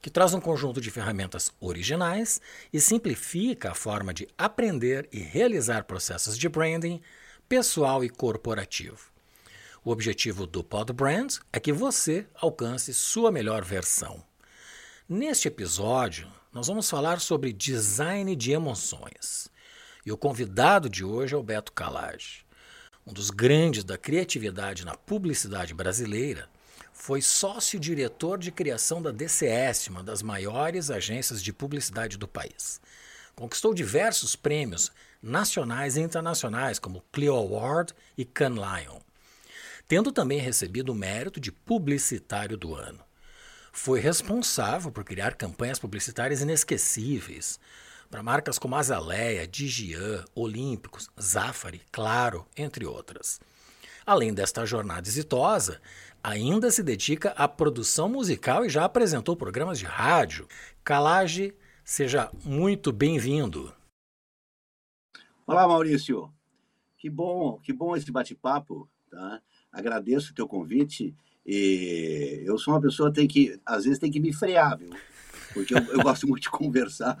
que traz um conjunto de ferramentas originais e simplifica a forma de aprender e realizar processos de branding pessoal e corporativo. O objetivo do Pod Brand é que você alcance sua melhor versão. Neste episódio, nós vamos falar sobre design de emoções. E o convidado de hoje é o Beto Calage, um dos grandes da criatividade na publicidade brasileira foi sócio-diretor de criação da DCS, uma das maiores agências de publicidade do país. Conquistou diversos prêmios nacionais e internacionais, como Clio Award e Cannes Lion, tendo também recebido o mérito de publicitário do ano. Foi responsável por criar campanhas publicitárias inesquecíveis para marcas como Azaleia, Digian, Olímpicos, Zafari, Claro, entre outras. Além desta jornada exitosa, ainda se dedica à produção musical e já apresentou programas de rádio. Calage, seja muito bem-vindo. Olá, Maurício. Que bom, que bom esse bate-papo, tá? Agradeço o teu convite e eu sou uma pessoa que tem que, às vezes tem que me frear, viu? Porque eu, eu gosto muito de conversar.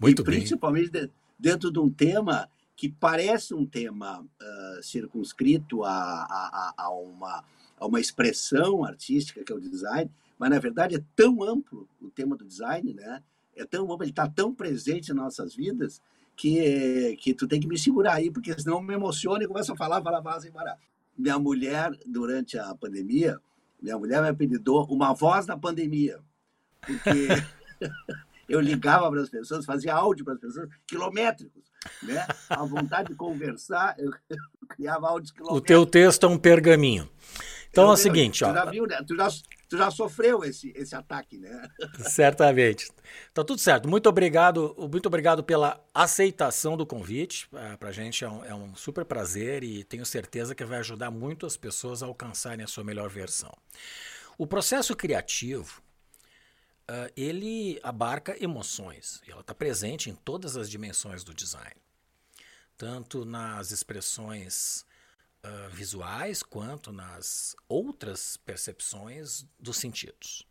Muito e bem. principalmente dentro de um tema que parece um tema uh, circunscrito a, a, a, uma, a uma expressão artística que é o design, mas na verdade é tão amplo o tema do design, né? É tão amplo, ele está tão presente nas nossas vidas que, que tu tem que me segurar aí, porque senão eu me emociono e começo a falar, falar, falar sem parar. Minha mulher, durante a pandemia, minha mulher me apelidou uma voz da pandemia, porque eu ligava para as pessoas, fazia áudio para as pessoas, quilométricos né? A vontade de conversar, eu, eu criava áudios O teu texto é um pergaminho. Então eu, é o seguinte, tu ó. Já viu, né? tu, já, tu já sofreu esse, esse ataque, né? Certamente. Então, tudo certo. Muito obrigado, muito obrigado pela aceitação do convite. É, para a gente é um, é um super prazer e tenho certeza que vai ajudar muito as pessoas a alcançarem a sua melhor versão. O processo criativo uh, ele abarca emoções. E ela está presente em todas as dimensões do design, tanto nas expressões uh, visuais quanto nas outras percepções dos sentidos.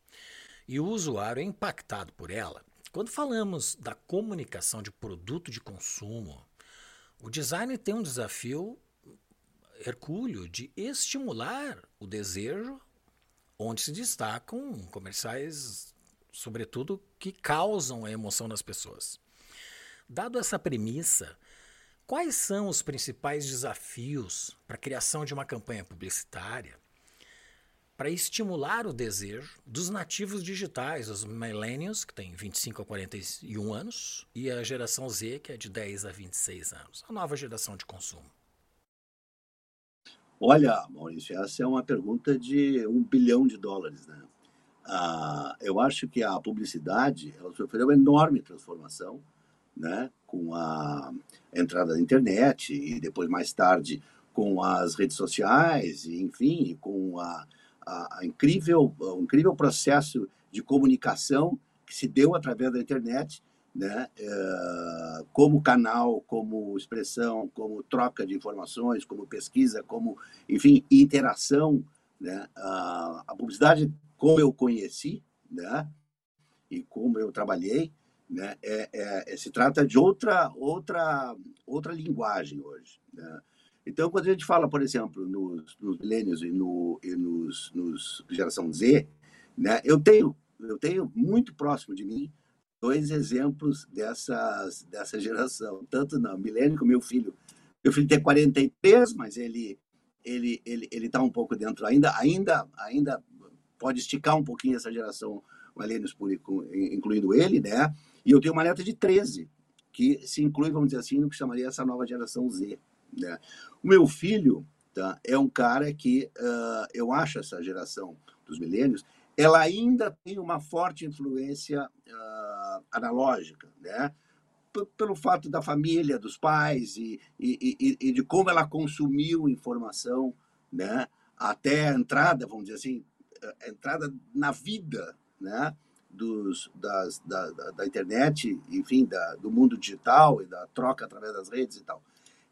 E o usuário é impactado por ela. Quando falamos da comunicação de produto de consumo, o design tem um desafio hercúleo de estimular o desejo, onde se destacam comerciais sobretudo, que causam a emoção nas pessoas. Dado essa premissa, quais são os principais desafios para a criação de uma campanha publicitária para estimular o desejo dos nativos digitais, os millennials, que têm 25 a 41 anos, e a geração Z, que é de 10 a 26 anos, a nova geração de consumo? Olha, Maurício, essa é uma pergunta de um bilhão de dólares, né? Ah, eu acho que a publicidade ela sofreu uma enorme transformação, né, com a entrada da internet e depois mais tarde com as redes sociais, e, enfim, com a, a, a incrível, o incrível processo de comunicação que se deu através da internet, né, é, como canal, como expressão, como troca de informações, como pesquisa, como, enfim, interação, né, a, a publicidade como eu conheci, né? E como eu trabalhei, né? É, é, é, se trata de outra outra outra linguagem hoje, né? Então, quando a gente fala, por exemplo, nos, nos milênios e, no, e nos, nos geração Z, né? Eu tenho eu tenho muito próximo de mim dois exemplos dessas dessa geração, tanto na milênio como meu filho. Meu filho tem 43, mas ele ele ele ele está um pouco dentro ainda ainda ainda pode esticar um pouquinho essa geração Malenius incluindo ele, né? E eu tenho uma neta de 13, que se inclui, vamos dizer assim, no que chamaria essa nova geração Z. Né? O meu filho tá, é um cara que uh, eu acho essa geração dos milênios, ela ainda tem uma forte influência uh, analógica, né? P pelo fato da família, dos pais e, e, e, e, de como ela consumiu informação, né? Até a entrada, vamos dizer assim, a entrada na vida, né? Dos, das, da, da, da internet, enfim, da, do mundo digital e da troca através das redes e tal.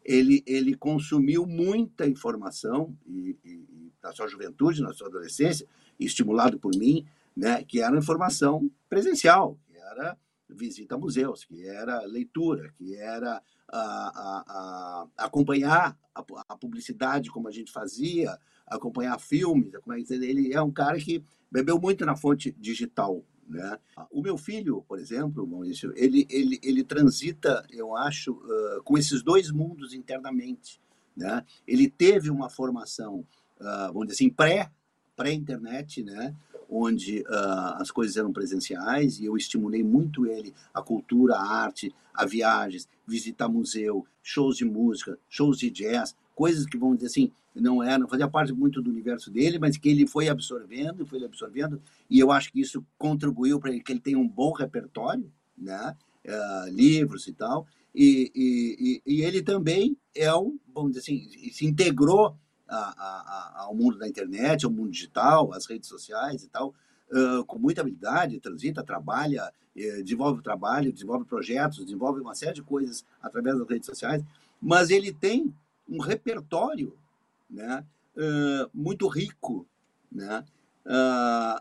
Ele, ele consumiu muita informação e, e, na sua juventude, na sua adolescência, estimulado por mim, né, que era informação presencial, que era visita a museus, que era leitura, que era a, a, a acompanhar a, a, publicidade como a gente fazia, acompanhar filmes. Ele é um cara que bebeu muito na fonte digital. Né? O meu filho, por exemplo, Maurício, ele, ele, ele transita, eu acho, uh, com esses dois mundos internamente. Né? Ele teve uma formação, uh, vamos dizer assim, pré pré-internet, né? onde uh, as coisas eram presenciais e eu estimulei muito ele a cultura, a arte, a viagens, visitar museu, shows de música, shows de jazz, coisas que vamos dizer assim não eram, fazia parte muito do universo dele, mas que ele foi absorvendo, foi absorvendo e eu acho que isso contribuiu para que ele tenha um bom repertório, né? Uh, livros e tal. E, e, e, e ele também é um, vamos dizer assim, se integrou a, a, ao mundo da internet, ao mundo digital, às redes sociais e tal, uh, com muita habilidade, transita, trabalha, uh, desenvolve trabalho, desenvolve projetos, desenvolve uma série de coisas através das redes sociais, mas ele tem um repertório né, uh, muito rico né,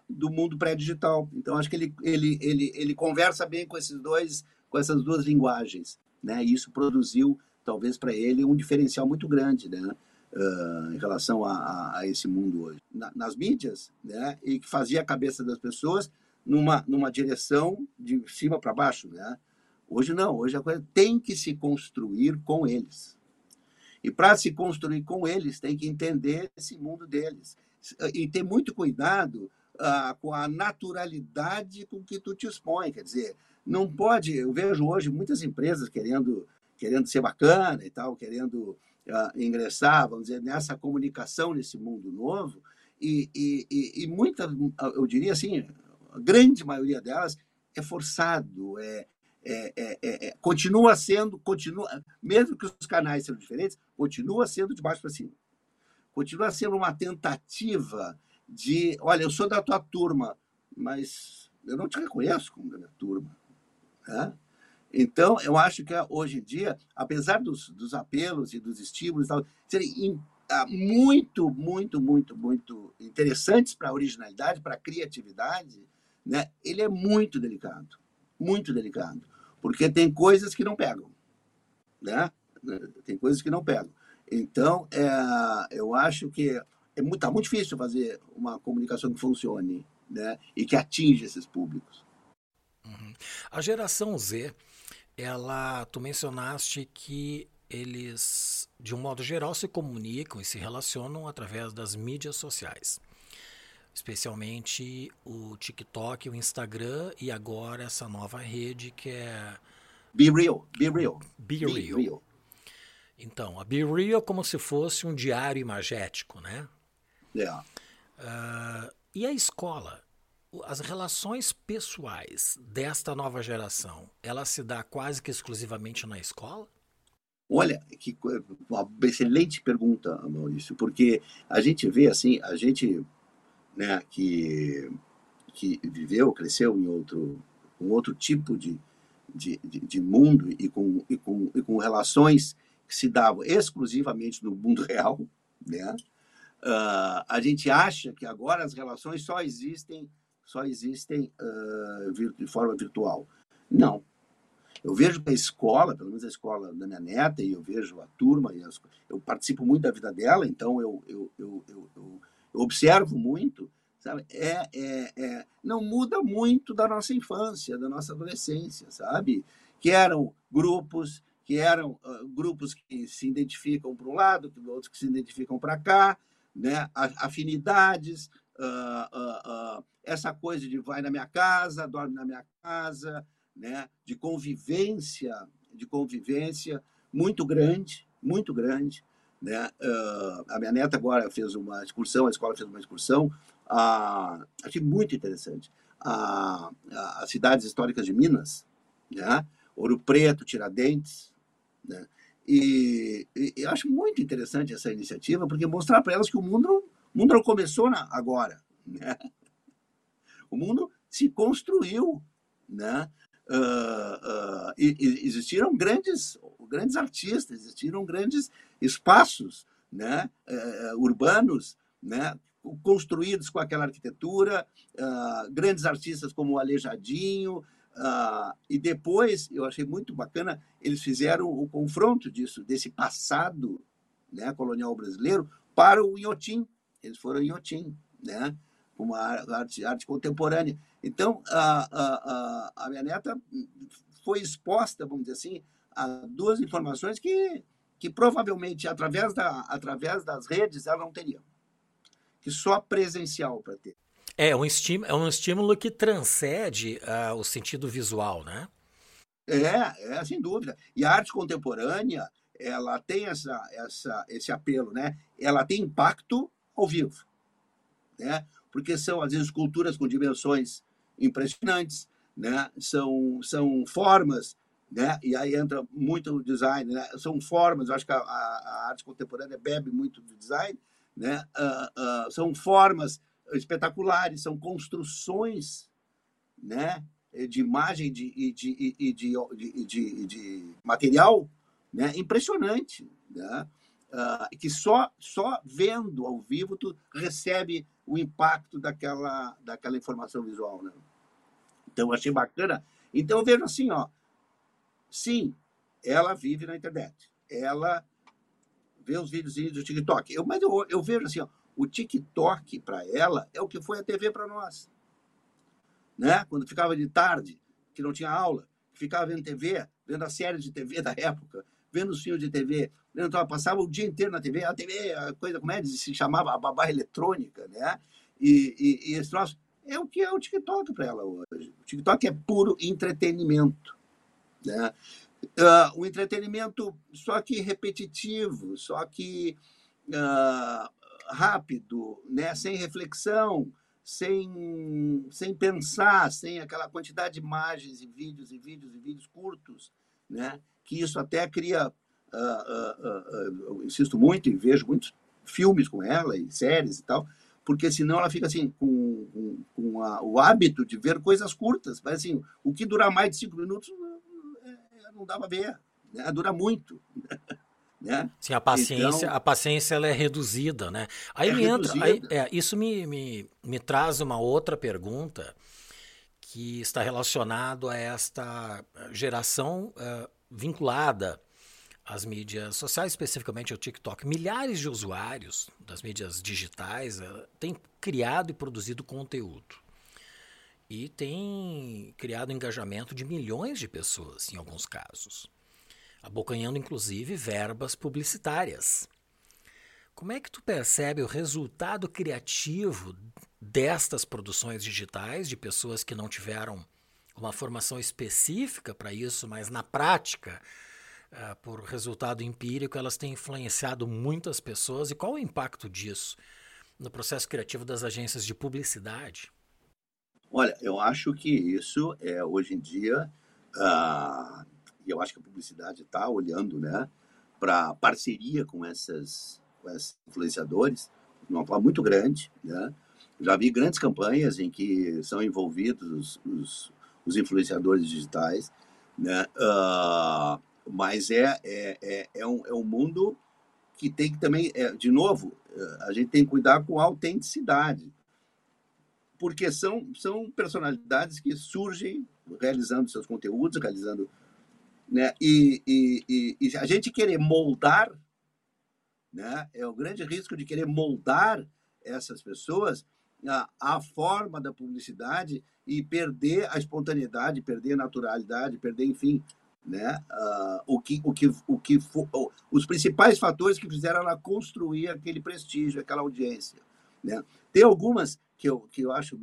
do mundo pré-digital. Então, acho que ele, ele, ele, ele conversa bem com esses dois, com essas duas linguagens, né? E isso produziu, talvez para ele, um diferencial muito grande, né? uh, em relação a, a, a, esse mundo hoje. Na, nas mídias, né, e que fazia a cabeça das pessoas numa, numa direção de cima para baixo. Né? Hoje não, hoje a coisa tem que se construir com eles. E para se construir com eles, tem que entender esse mundo deles. E ter muito cuidado uh, com a naturalidade com que tu te expõe. Quer dizer, não pode. Eu vejo hoje muitas empresas querendo, querendo ser bacana e tal, querendo uh, ingressar, vamos dizer, nessa comunicação nesse mundo novo, e, e, e, e muita, eu diria assim, a grande maioria delas é forçado, é, é, é, é, é continua sendo, continua, mesmo que os canais sejam diferentes, continua sendo de baixo para cima. Continua sendo uma tentativa de, olha, eu sou da tua turma, mas eu não te reconheço como da minha turma. Né? Então, eu acho que hoje em dia, apesar dos, dos apelos e dos estímulos tal, serem ah, muito, muito, muito, muito interessantes para a originalidade, para a criatividade, né? ele é muito delicado, muito delicado, porque tem coisas que não pegam, né? Tem coisas que não pegam. Então, é, eu acho que é muito, tá muito difícil fazer uma comunicação que funcione, né? E que atinja esses públicos. Uhum. A geração Z ela, tu mencionaste que eles, de um modo geral, se comunicam e se relacionam através das mídias sociais. Especialmente o TikTok, o Instagram e agora essa nova rede que é. Be Real. Be Real. Be, Be real. real. Então, a Be Real é como se fosse um diário imagético, né? Yeah. Uh, e a escola? as relações pessoais desta nova geração, ela se dá quase que exclusivamente na escola? Olha, que uma excelente pergunta, Maurício, porque a gente vê assim, a gente né, que, que viveu, cresceu em outro, um outro tipo de, de, de, mundo e com, e, com, e com relações que se davam exclusivamente no mundo real, né? Uh, a gente acha que agora as relações só existem só existem uh, de forma virtual. Não. Eu vejo que a escola, pelo menos a escola da minha neta, e eu vejo a turma, e as, eu participo muito da vida dela, então eu, eu, eu, eu, eu observo muito, sabe? É, é, é, não muda muito da nossa infância, da nossa adolescência, sabe? Que eram grupos, que eram uh, grupos que se identificam para um lado, que outros que se identificam para cá, né? afinidades, uh, uh, essa coisa de vai na minha casa, dorme na minha casa, né? de convivência, de convivência muito grande, muito grande. Né? Uh, a minha neta agora fez uma excursão, a escola fez uma excursão, uh, achei muito interessante. a, as cidades históricas de Minas, né? Ouro Preto, Tiradentes, né? E, e, acho muito interessante essa iniciativa, porque mostrar para elas que o mundo, o mundo não começou na, agora. Né? O mundo se construiu. Né? Uh, uh, e, e existiram grandes, grandes artistas, existiram grandes espaços né? Uh, urbanos né? construídos com aquela arquitetura, grandes artistas como o Alejadinho, Uh, e depois, eu achei muito bacana, eles fizeram o confronto disso, desse passado né, colonial brasileiro, para o Inhotim. Eles foram Inhotim, né, uma arte, arte contemporânea. Então, a, a, a, minha neta foi exposta, vamos dizer assim, a duas informações que, que provavelmente, através, da, através das redes, ela não teria. Que só presencial para ter. É um estímulo, é um estímulo que transcende uh, o sentido visual, né? É, é, sem dúvida. E a arte contemporânea, ela tem essa, essa, esse apelo, né? Ela tem impacto ao vivo, né? Porque são, às vezes, esculturas com dimensões impressionantes, né? São, são formas, né? E aí entra muito o design, né? São formas, eu acho que a, a arte contemporânea bebe muito do design, né? Uh, uh, são formas espetaculares, são construções né, de imagem de, e de, de, de, de, de, material né, impressionante, né, uh, que só, só vendo ao vivo tu recebe o impacto daquela, daquela informação visual. Né? Então, achei bacana. Então, eu vejo assim, ó, sim, ela vive na internet, ela vê os vídeos do TikTok, eu, mas eu, eu vejo assim, ó, o TikTok para ela é o que foi a TV para nós. Né? Quando ficava de tarde, que não tinha aula, ficava vendo TV, vendo a série de TV da época, vendo os filmes de TV, então, passava o dia inteiro na TV, a TV, a coisa, como é, se chamava a babá eletrônica, né? E, e, e esse troço é o que é o TikTok para ela hoje. O TikTok é puro entretenimento, né? Uh, o entretenimento só que repetitivo, só que uh, rápido, né? sem reflexão, sem, sem pensar, sem aquela quantidade de imagens e vídeos e vídeos e vídeos curtos, né? que isso até cria, uh, uh, insisto muito e vejo muitos filmes com ela e séries e tal, porque senão ela fica assim com, com, com a, o hábito de ver coisas curtas, mas assim, o que durar mais de cinco minutos não dá para ver, né? dura muito. Né? Sim, a paciência, então, a paciência ela é reduzida, né? Aí é me entra, aí, é, isso me, me, me traz uma outra pergunta que está relacionado a esta geração uh, vinculada às mídias sociais, especificamente ao TikTok. Milhares de usuários das mídias digitais uh, têm criado e produzido conteúdo. E têm criado engajamento de milhões de pessoas, em alguns casos abocanhando inclusive verbas publicitárias. Como é que tu percebe o resultado criativo destas produções digitais de pessoas que não tiveram uma formação específica para isso, mas na prática, uh, por resultado empírico, elas têm influenciado muitas pessoas e qual o impacto disso no processo criativo das agências de publicidade? Olha, eu acho que isso é hoje em dia uh, e eu acho que a publicidade está olhando né, para parceria com, essas, com esses influenciadores, uma forma muito grande. Né? Já vi grandes campanhas em que são envolvidos os, os influenciadores digitais, né? Uh, mas é, é, é, é, um, é um mundo que tem que também, é, de novo, a gente tem que cuidar com a autenticidade, porque são, são personalidades que surgem realizando seus conteúdos, realizando né? E, e, e, e, a gente querer moldar, né? é o grande risco de querer moldar essas pessoas a, a forma da publicidade e perder a espontaneidade, perder a naturalidade, perder, enfim, né? Uh, o que, o que, o que for, os principais fatores que fizeram ela construir aquele prestígio, aquela audiência. Né? Tem algumas que eu, que eu acho,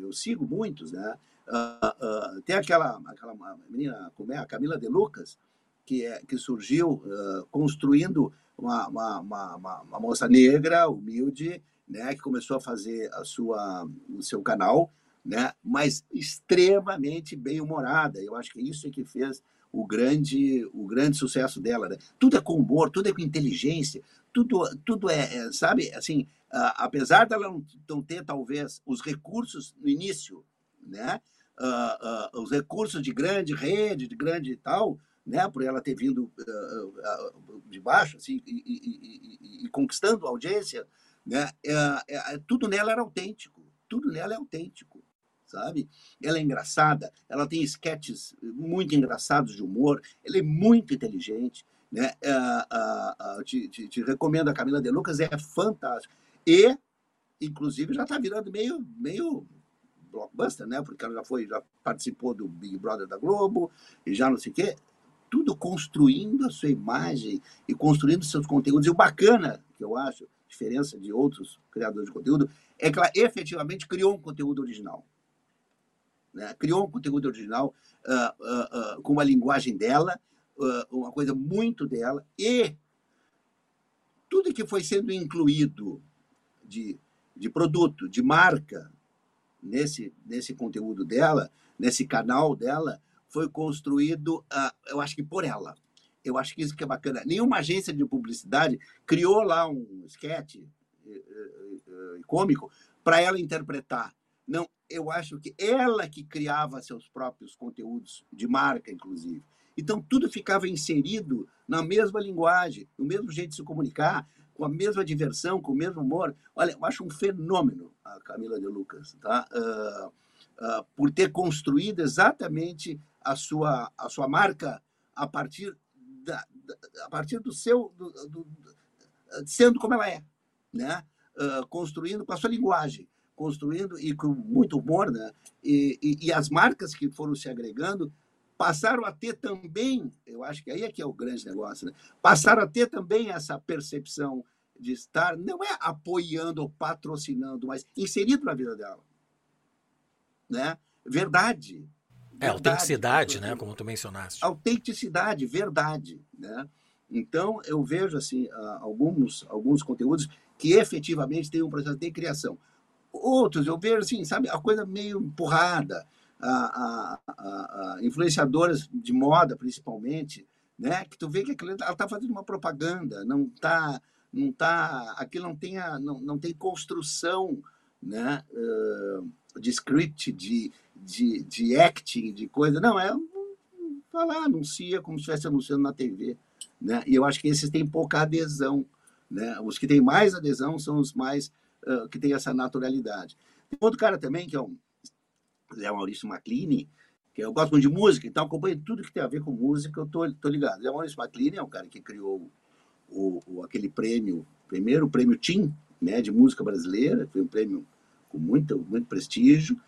eu sigo muitos, né? Uh, uh, tem aquela, aquela menina, como é, a Camila de Lucas, que, é, que surgiu uh, construindo uma, uma, uma, uma, moça negra, humilde, né, que começou a fazer a sua, o seu canal né? mas extremamente bem-humorada. Eu acho que isso é que fez o grande, o grande sucesso dela. Né? Tudo é com humor, tudo é com inteligência, tudo, tudo é, é sabe, assim, apesar dela não, não ter, talvez, os recursos no início, né? Uh, uh, os recursos de grande rede, de grande tal, né, por ela ter vindo uh, de baixo assim, e, e, e, e conquistando a audiência, né, é, é, tudo nela era autêntico, tudo nela é autêntico, sabe? Ela é engraçada, ela tem sketches muito engraçados de humor, ela é muito inteligente, né? te, te, te, recomendo a Camila De Lucas, é fantástica. E, inclusive, já está virando meio, meio blockbuster, né? Porque ela já foi, já participou do Big Brother da Globo e já não sei o quê tudo construindo a sua imagem e construindo seus conteúdos. E o bacana, que eu acho, diferença de outros criadores de conteúdo, é que ela efetivamente criou um conteúdo original. Né? Criou um conteúdo original uh, uh, uh, com uma linguagem dela, uma coisa muito dela, e tudo que foi sendo incluído de, de produto, de marca, nesse, nesse conteúdo dela, nesse canal dela, foi construído, eu acho que por ela. Eu acho que isso que é bacana. Nenhuma agência de publicidade criou lá um sketch uh, uh, cômico para ela interpretar. Não, eu acho que ela que criava seus próprios conteúdos de marca, inclusive. Então, tudo ficava inserido na mesma linguagem, no mesmo jeito de se comunicar, com a mesma diversão, com o mesmo humor. Olha, eu acho um fenômeno a Camila de Lucas, tá? Uh, uh, por ter construído exatamente a sua, a sua marca a partir, da, a partir do seu. Do, do, sendo como ela é, né? Uh, construindo com a sua linguagem, construindo e com muito humor, né? E, e, e, as marcas que foram se agregando passaram a ter também, eu acho que aí é que é o grande negócio, né? Passaram a ter também essa percepção de estar, não é apoiando ou patrocinando, mas inserido na vida dela, né? Verdade, é, autenticidade, né? Como tu mencionaste. Autenticidade, verdade, né? Então, eu vejo, assim, alguns, alguns conteúdos que efetivamente têm um processo de criação. Outros, eu vejo, assim, sabe, a coisa meio empurrada. A, a, a, influenciadoras de moda, principalmente, né? Que tu vê que aquilo, ela está fazendo uma propaganda, não está... Não tá, aquilo não tem, a, não, não tem construção né, uh, de script, de, de, de acting, de coisa. Não, é falar, anuncia como se estivesse anunciando na TV. Né? E eu acho que esses têm pouca adesão. Né? Os que têm mais adesão são os mais que têm essa naturalidade. Tem outro cara também, que é o Zé Maurício Maclini, que eu gosto muito de música, então acompanho tudo que tem a ver com música, eu tô, tô ligado. Zé Maurício Maclini é um cara que criou o, o, aquele prêmio, primeiro o prêmio TIM, né, de música brasileira, foi um prêmio com muito, muito prestígio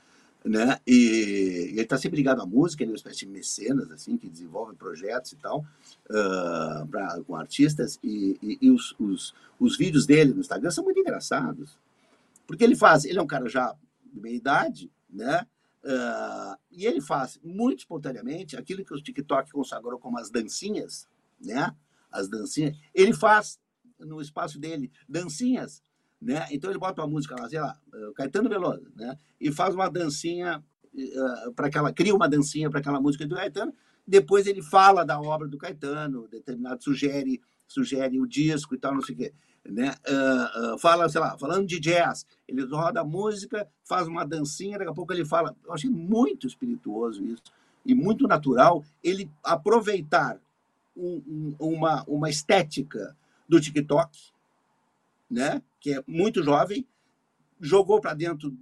né? E, ele está sempre ligado à música, ele é uma espécie de mecenas, assim, que desenvolve projetos e tal, uh, pra, com artistas, e, e, e os, os, os, vídeos dele no Instagram são muito engraçados, porque ele faz, ele é um cara já de meia idade, né? Uh, e ele faz muito espontaneamente aquilo que o TikTok consagrou como as dancinhas, né? As dancinhas. Ele faz no espaço dele dancinhas né? Então ele bota uma música lá, sei lá, eh, Caetano Veloso, né? E faz uma dancinha uh, eh, para aquela, cria uma dancinha para aquela música do Caetano. Depois ele fala da obra do Caetano, determinado sugere, sugere o disco e tal, não sei o quê, né? Uh, uh, fala, sei lá, falando de jazz, ele roda música, faz uma dancinha, daqui a pouco ele fala. Eu achei muito espirituoso isso e muito natural ele aproveitar um, um, uma, uma estética do TikTok, né? que é muito jovem, jogou para dentro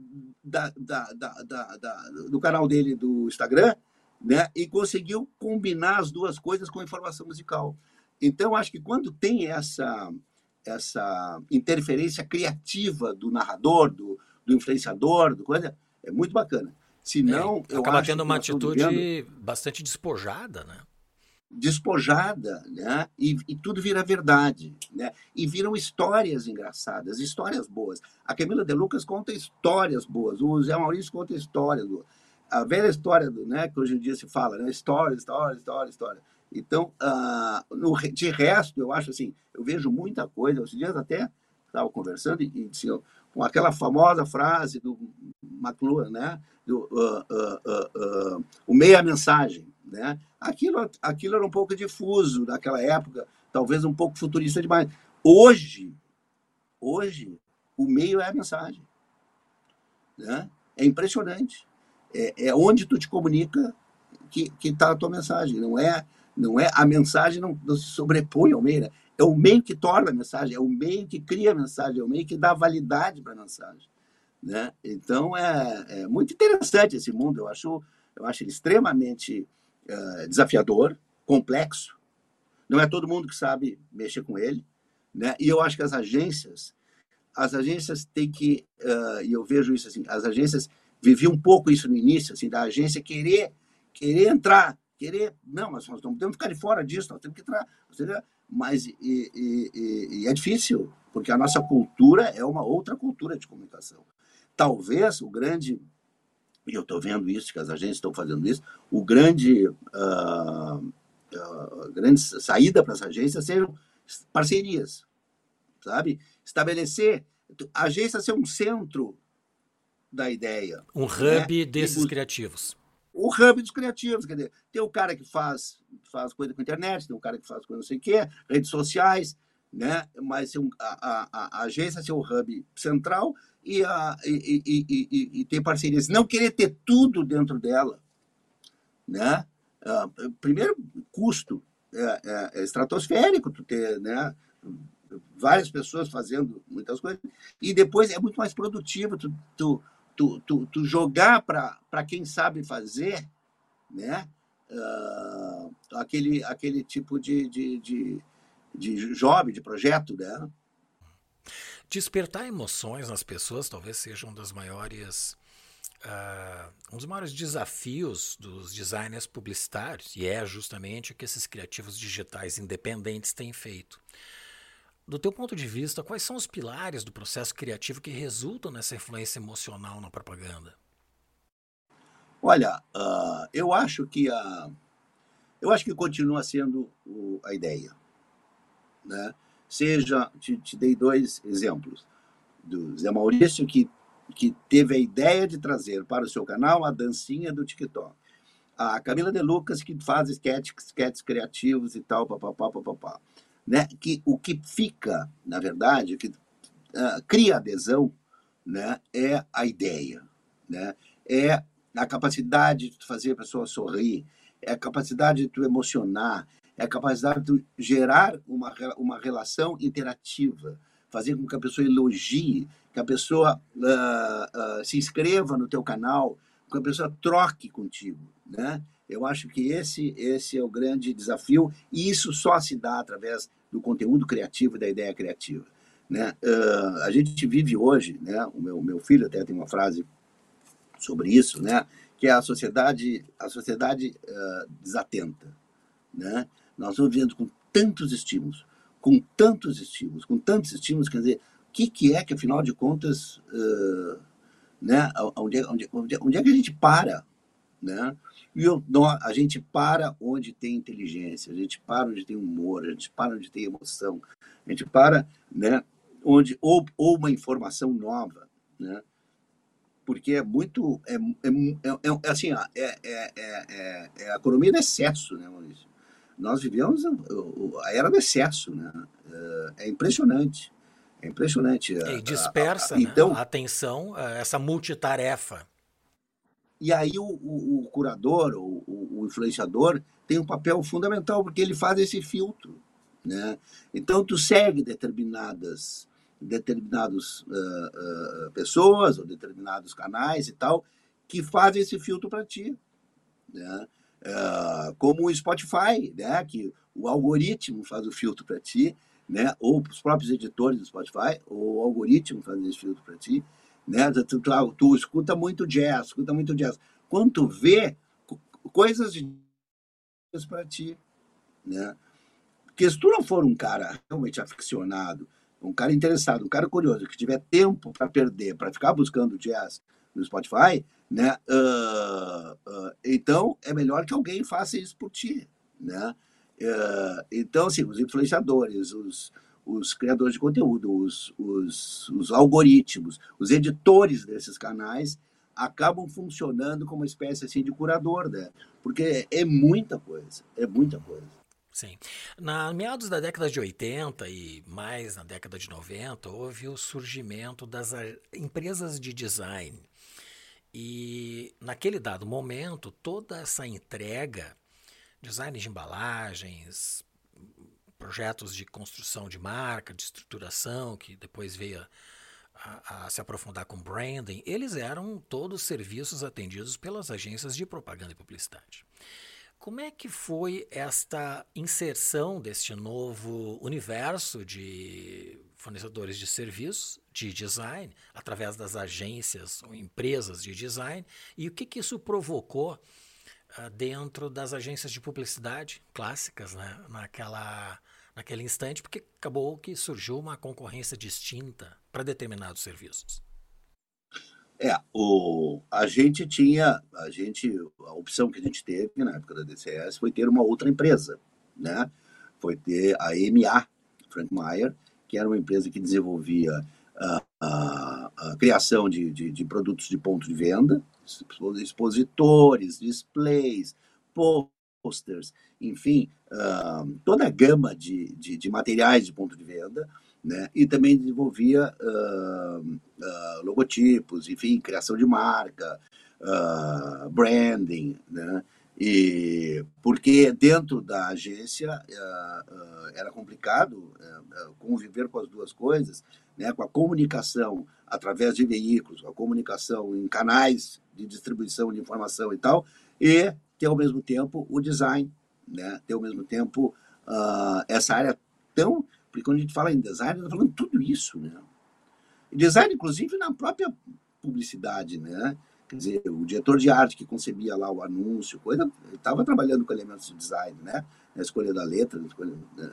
da, da, da, do canal dele do Instagram, né? E conseguiu combinar as duas coisas com informação musical. Então, acho que quando tem essa essa interferência criativa do narrador, do, do influenciador, do coisa, é muito bacana. Se não, é, acaba tendo uma atitude vivendo... bastante despojada, né? despojada, né? E, e, tudo vira verdade, né? E viram histórias engraçadas, histórias boas. A Camila De Lucas conta histórias boas, o Zé Maurício conta histórias boas. A velha história, do, né? Que hoje em dia se fala, né? História, história, história, história. Então, uh, no, de resto, eu acho assim, eu vejo muita coisa. Esses dias até estava conversando e, e assim, com aquela famosa frase do McLuhan, né? do, uh, uh, o meia mensagem, né? Aquilo, aquilo era um pouco difuso naquela época, talvez um pouco futurista demais. Hoje, hoje, o meio é a mensagem. Né? É impressionante. É, é onde tu te comunica que está a tua mensagem. Não é, não é a mensagem não, não se sobrepõe ao meio. Né? É o meio que torna a mensagem, é o meio que cria a mensagem, é o meio que dá validade para a mensagem. Né? Então é, é, muito interessante esse mundo. Eu acho, eu acho ele extremamente uh, desafiador, complexo. Não é todo mundo que sabe mexer com ele, né? E eu acho que as agências, as agências têm que, uh, e eu vejo isso assim, as agências viviam um pouco isso no início, assim, da agência querer, querer entrar, querer, não, mas nós não temos que ficar de fora disso, nós temos que entrar, mas e, e, e, e é difícil, porque a nossa cultura é uma outra cultura de comunicação. Talvez o grande e eu estou vendo isso, que as agências estão fazendo isso, o grande, uh, uh, grande saída para as agências sejam parcerias, sabe? Estabelecer, a agência ser um centro da ideia. Um hub né? desses e, criativos. O hub dos criativos, quer dizer, tem o cara que faz, faz coisa com internet, tem o cara que faz coisa não sei o quê, redes sociais, né? Mas a, a, a agência ser o hub central e, a, e, e, e, e, ter parcerias. Não querer ter tudo dentro dela. Né? Uh, primeiro, custo é, é, é, estratosférico tu ter né? várias pessoas fazendo muitas coisas. E depois é muito mais produtivo tu, tu, tu, tu, tu jogar para quem sabe fazer né? Uh, aquele, aquele tipo de, de, de, de job, de projeto. Né? Despertar emoções nas pessoas talvez seja um das maiores. Uh, um dos maiores desafios dos designers publicitários, e é justamente o que esses criativos digitais independentes têm feito. Do teu ponto de vista, quais são os pilares do processo criativo que resultam nessa influência emocional na propaganda? Olha, uh, eu acho que a, eu acho que continua sendo o, a ideia, né? seja, te, te dei dois exemplos, do Zé Maurício, que, que teve a ideia de trazer para o seu canal a dancinha do TikTok. A Camila De Lucas, que faz sketches, sketches criativos e tal, papapá, papapá. Né? Que, o que fica, na verdade, que uh, cria adesão, né? é a ideia, né? é a capacidade de fazer a pessoa sorrir, é a capacidade de tu emocionar, é a capacidade de gerar uma, uma relação interativa, fazer com que a pessoa elogie, que a pessoa uh, uh, se inscreva no teu canal, que a pessoa troque contigo, né? Eu acho que esse, esse é o grande desafio e isso só se dá através do conteúdo criativo e da ideia criativa. Né? Uh, a gente vive hoje, né? o meu, meu filho até tem uma frase sobre isso, né? que é a sociedade, a sociedade uh, desatenta. Né? Nós estamos vivendo com tantos estímulos, com tantos estímulos, com tantos estímulos, quer dizer, o que, que é que, afinal de contas, uh, né, onde, é, onde, onde, onde é que a gente para? Né? E eu, a gente para onde tem inteligência, a gente para onde tem humor, a gente para onde tem emoção, a gente para né, onde ou, ou uma informação nova, né? porque é muito é, é, é, é assim é, é, é, é, a economia do excesso, né, Maurício? nós vivemos a era do excesso, né? É, é impressionante. É impressionante. E dispersa a, a, né? então, a atenção, essa multitarefa. E aí o, o, o curador, o, o, influenciador, tem um papel fundamental, porque ele faz esse filtro. Né? Então, tu segue determinadas determinadas uh, uh, pessoas ou determinados canais e tal que fazem esse filtro para ti. Né? uh, como o Spotify, né, que o algoritmo faz o filtro para ti, né, ou os próprios editores do Spotify, ou o algoritmo faz esse filtro para ti, né, tu, tu, tu, escuta muito jazz, escuta muito jazz. Quando tu vê coisas de para ti, né? Porque se tu não for um cara realmente aficionado, um cara interessado, um cara curioso, que tiver tempo para perder, para ficar buscando jazz no Spotify, né? Uh, uh, então, é melhor que alguém faça isso por ti. Né? Uh, então, assim, os influenciadores, os, os criadores de conteúdo, os, os, os algoritmos, os editores desses canais acabam funcionando como uma espécie assim de curador, né? Porque é muita coisa, é muita coisa. Sim. Na meados da década de 80 e mais na década de 90, houve o surgimento das empresas de design. E naquele dado momento, toda essa entrega, design de embalagens, projetos de construção de marca, de estruturação, que depois veio a, a, se aprofundar com branding, eles eram todos serviços atendidos pelas agências de propaganda e publicidade. Como é que foi esta inserção deste novo universo de fornecedores de serviços de design através das agências ou empresas de design e o que, que isso provocou uh, dentro das agências de publicidade clássicas, né? naquela, naquele instante, porque acabou que surgiu uma concorrência distinta para determinados serviços. É, o, a gente tinha, a gente, a opção que a gente teve na época da DCS foi ter uma outra empresa, né? Foi ter a MA, Frank Meyer, que era uma empresa que desenvolvia a, a, a criação de, de, de, produtos de ponto de venda, expositores, displays, posters, enfim, toda a gama de, de, de materiais de ponto de venda, né? E também desenvolvia uh, uh, logotipos, enfim, criação de marca, branding, né? E porque dentro da agência era complicado conviver com as duas coisas, né? Com a comunicação através de veículos, a comunicação em canais de distribuição de informação e tal, e ter ao mesmo tempo o design, né? Ter ao mesmo tempo essa área tão porque quando a gente fala em design, está falando tudo isso, né? Design, inclusive, na própria publicidade, né? Quer dizer, o diretor de arte que concebia lá o anúncio, coisa, estava trabalhando com elementos de design, né? Na escolha da letra, na escolha, né?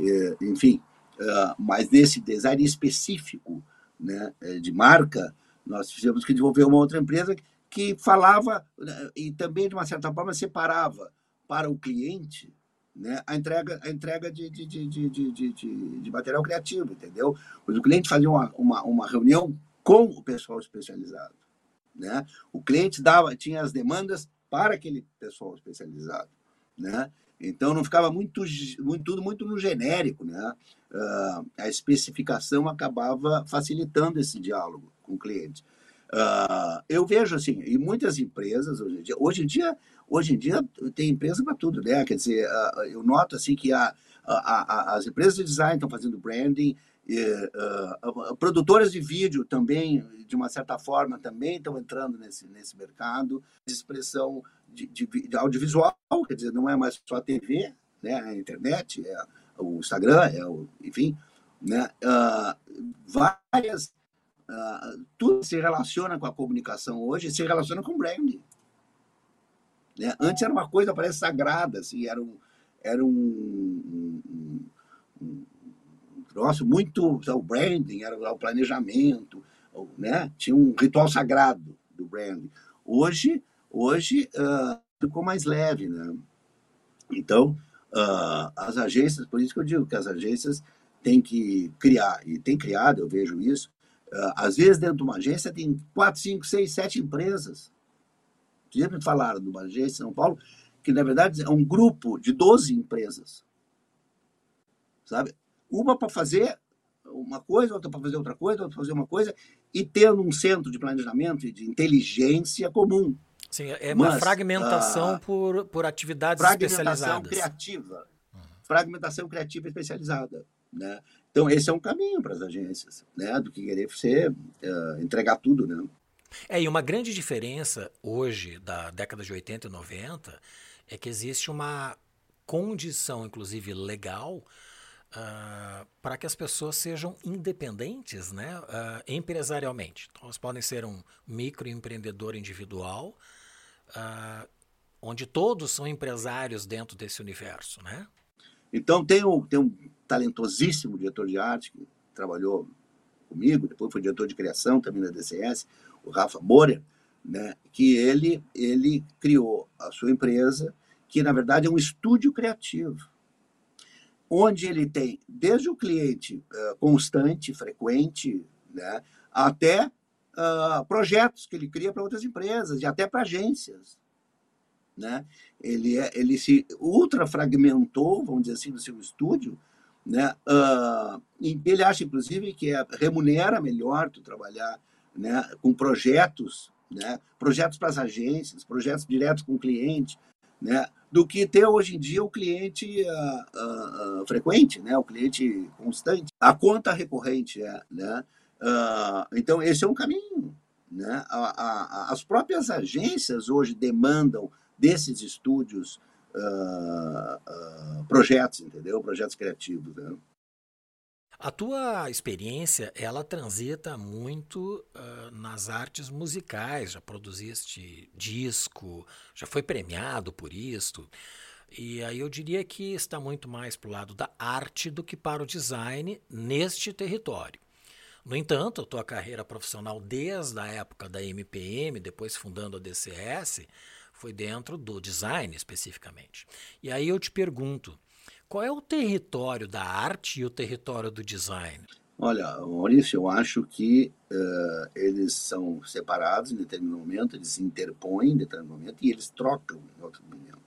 e, enfim. Uh, mas nesse design específico, né, é, de marca, nós tivemos que desenvolver uma outra empresa que falava né, e também, de uma certa forma, separava para o cliente né, a entrega, a entrega de, de, de, de, de, material criativo, entendeu? O cliente fazia uma, uma, uma reunião com o pessoal especializado. Né? O cliente dava, tinha as demandas para aquele pessoal especializado. Né? Então não ficava muito, muito tudo muito no genérico, né? Uh, a especificação acabava facilitando esse diálogo com o cliente. Uh, eu vejo assim, em muitas empresas hoje em dia, hoje em dia Hoje em dia tem empresa para tudo, né? Quer dizer, eu noto assim que a, a, a, as empresas de design estão fazendo branding, e, uh, produtoras de vídeo também, de uma certa forma, também estão entrando nesse, nesse mercado de expressão de, de, de, audiovisual, quer dizer, não é mais só a TV, né? a internet, é o Instagram, é o, enfim, né? Uh, várias, uh, tudo se relaciona com a comunicação hoje, se relaciona com branding. Né? Antes era uma coisa, parece, sagrada, assim, era um, era um, um, um, um troço muito. O branding, era o planejamento, né? tinha um ritual sagrado do branding. Hoje, hoje uh, ficou mais leve. Né? Então, uh, as agências, por isso que eu digo que as agências têm que criar, e tem criado, eu vejo isso. Uh, às vezes, dentro de uma agência, tem quatro, cinco, seis, sete empresas sempre falaram do Bagé em São Paulo, que na verdade é um grupo de 12 empresas. Sabe? Uma para fazer uma coisa, outra para fazer outra coisa, outra para fazer uma coisa, e tendo um centro de planejamento e de inteligência comum. Sim, é uma Mas, fragmentação uh, por, por atividades fragmentação especializadas. criativa. Uhum. Fragmentação criativa especializada. Né? Então, esse é um caminho para as agências, né? do que querer ser, uh, entregar tudo. Né? É, e uma grande diferença hoje da década de 80 e 90 é que existe uma condição, inclusive legal, uh, para que as pessoas sejam independentes né, uh, empresarialmente. Então, elas podem ser um microempreendedor individual, uh, onde todos são empresários dentro desse universo. Né? Então, tem um, tem um talentosíssimo diretor de arte que trabalhou comigo, depois foi diretor de criação também na DCS, o Rafa Borer, né, que ele, ele criou a sua empresa, que na verdade é um estúdio criativo, onde ele tem desde o cliente uh, constante, frequente, né, até uh, projetos que ele cria para outras empresas e até para agências. Né? Ele, é, ele se ultra fragmentou, vamos dizer assim, no seu estúdio, né? Uh, ele acha, inclusive, que é, remunera melhor tu trabalhar né, com projetos, né, projetos para as agências, projetos diretos com o cliente, né, do que ter hoje em dia o cliente uh, uh, uh, frequente, né, o cliente constante. A conta recorrente é, né, então esse é um caminho, né. A, a, as próprias agências hoje demandam desses estúdios projetos, entendeu, projetos criativos. Né? A tua experiência, ela transita muito uh, nas artes musicais. Já produziste disco, já foi premiado por isto. E aí eu diria que está muito mais para o lado da arte do que para o design neste território. No entanto, a tua carreira profissional desde a época da MPM, depois fundando a DCS, foi dentro do design especificamente. E aí eu te pergunto, qual é o território da arte e o território do design? Olha, Maurício, eu acho que uh, eles são separados em determinado momento, eles se interpõem em determinado momento e eles trocam em outro momento.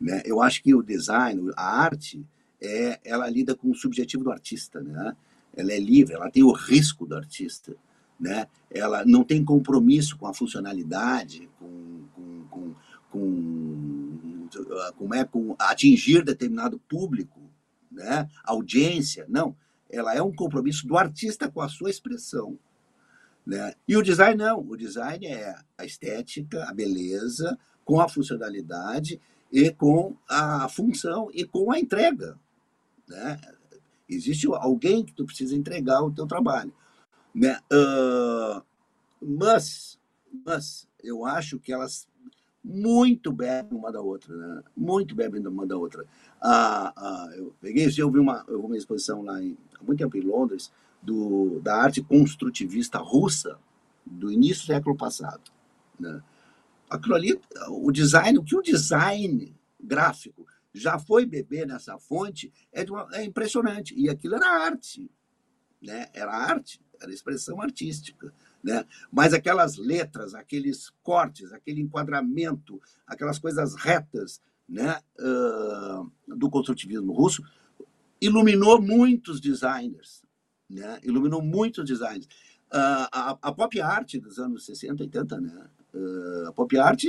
Né? Eu acho que o design, a arte, é, ela lida com o subjetivo do artista, né? Ela é livre, ela tem o risco do artista, né? Ela não tem compromisso com a funcionalidade, com, com, com, com como é com atingir determinado público, né? audiência, não. Ela é um compromisso do artista com a sua expressão. Né? E o design não. O design é a estética, a beleza, com a funcionalidade e com a função e com a entrega. Né? Existe alguém que tu precisa entregar o teu trabalho. Né? Uh, mas, mas eu acho que elas muito bebem uma da outra, né? Muito bebem uma da outra. Ah, ah, eu peguei, eu vi uma, eu vi uma exposição lá em, há muito tempo em Londres do, da arte construtivista russa do início do século passado, né? Aquilo ali, o design, o que o design gráfico já foi beber nessa fonte é, uma, é impressionante. E aquilo era arte, né? Era arte, era expressão artística. Né? Mas aquelas letras, aqueles cortes, aquele enquadramento, aquelas coisas retas né, uh, do construtivismo russo, iluminou muitos designers. Né? Iluminou muitos designers. Uh, a, a, pop art dos anos 60, 80, né? Uh, a pop art,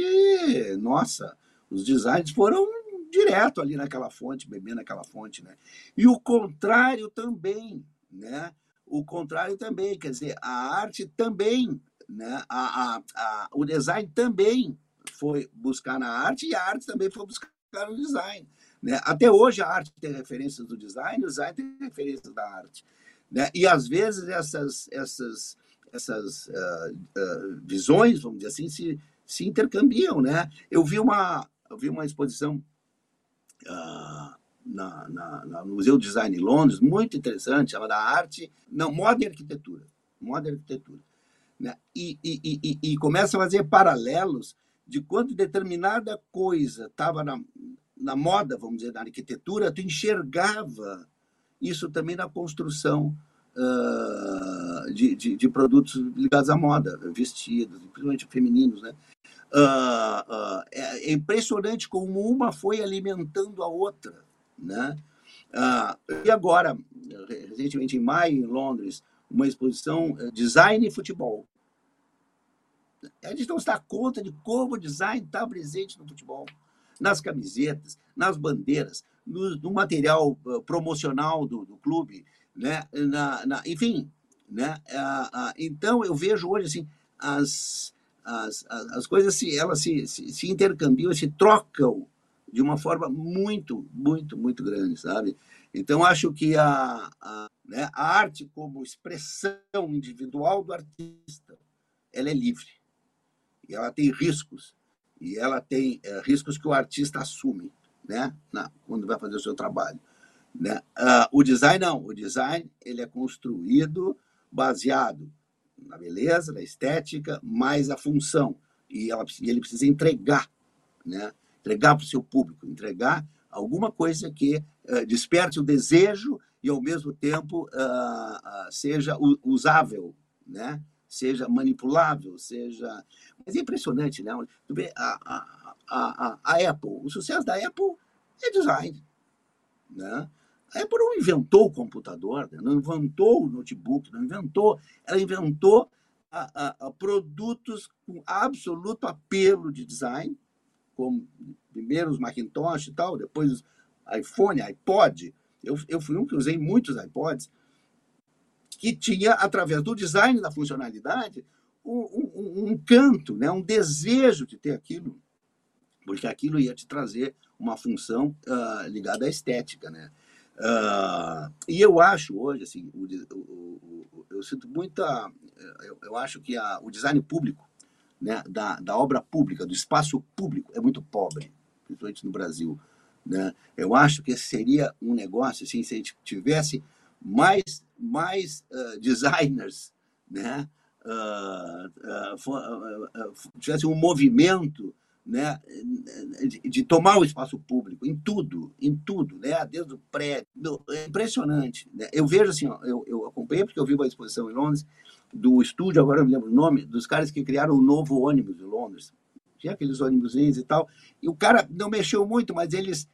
nossa, os designers foram direto ali naquela fonte, bebendo aquela fonte, né? E o contrário também, né? O contrário também, quer dizer, a arte também, né? a, a, a, o design também foi buscar na arte e a arte também foi buscar no design. Né? Até hoje a arte tem referências do design, o design tem referências da arte. Né? E às vezes essas, essas, essas uh, uh, visões, vamos dizer assim, se, se intercambiam. Né? Eu vi uma, eu vi uma exposição uh, na, na, na, no Museu de Design em Londres, muito interessante, chamada Arte, não, Moda e Arquitetura. Moda e Arquitetura. Né? E, e, e, e, começa a fazer paralelos de quando determinada coisa estava na, na moda, vamos dizer, na arquitetura, tu enxergava isso também na construção uh, de, de, de, produtos ligados à moda, vestidos, principalmente femininos, né? Uh, uh, é, impressionante como uma foi alimentando a outra. Né? Ah, e agora, recentemente em maio, em Londres, uma exposição eh, Design e Futebol. A gente não se dá conta de como o design está presente no futebol, nas camisetas, nas bandeiras, no, no material uh, promocional do, do, clube, né? Na, na, enfim. Né? Ah, ah, então, eu vejo hoje assim, as, as, as coisas se, elas se, se, se intercambiam, se trocam de uma forma muito, muito, muito grande, sabe? Então, acho que a, a, né, a arte como expressão individual do artista, ela é livre. E ela tem riscos. E ela tem é, riscos que o artista assume, né? Na, quando vai fazer o seu trabalho. Né? Uh, o design não. O design ele é construído baseado na beleza, na estética, mais a função. E, ela, e ele precisa entregar, né? Entregar para o seu público, entregar alguma coisa que uh, desperte o desejo e, ao mesmo tempo, uh, uh, seja usável, né? seja manipulável, seja. Mas é impressionante, né? A, a, a, a Apple, o sucesso da Apple é design. Né? A Apple não inventou o computador, né? não inventou o notebook, não inventou. Ela inventou a, a, a produtos com absoluto apelo de design, como primeiro os Macintosh e tal, depois iPhone, iPod. Eu, eu fui um que usei muitos iPods, que tinha, através do design da funcionalidade, um, um, um canto, né? um desejo de ter aquilo, porque aquilo ia te trazer uma função uh, ligada à estética. Né? Uh, e eu acho hoje, assim, o, o, o, eu sinto muita. Eu, eu acho que a, o design público, né, da, da obra pública, do espaço público, é muito pobre, principalmente no Brasil. Né? Eu acho que seria um negócio, assim, se a gente tivesse mais, mais uh, designers, né? Uh, uh, tivesse um movimento né, de, de, tomar o espaço público em tudo, em tudo, né, desde o prédio. É impressionante. Né? Eu vejo assim, ó, eu, eu acompanhei porque eu vi uma exposição em Londres do estúdio, agora eu me lembro o nome, dos caras que criaram o novo ônibus em Londres. Tinha aqueles ônibus e tal. E o cara não mexeu muito, mas eles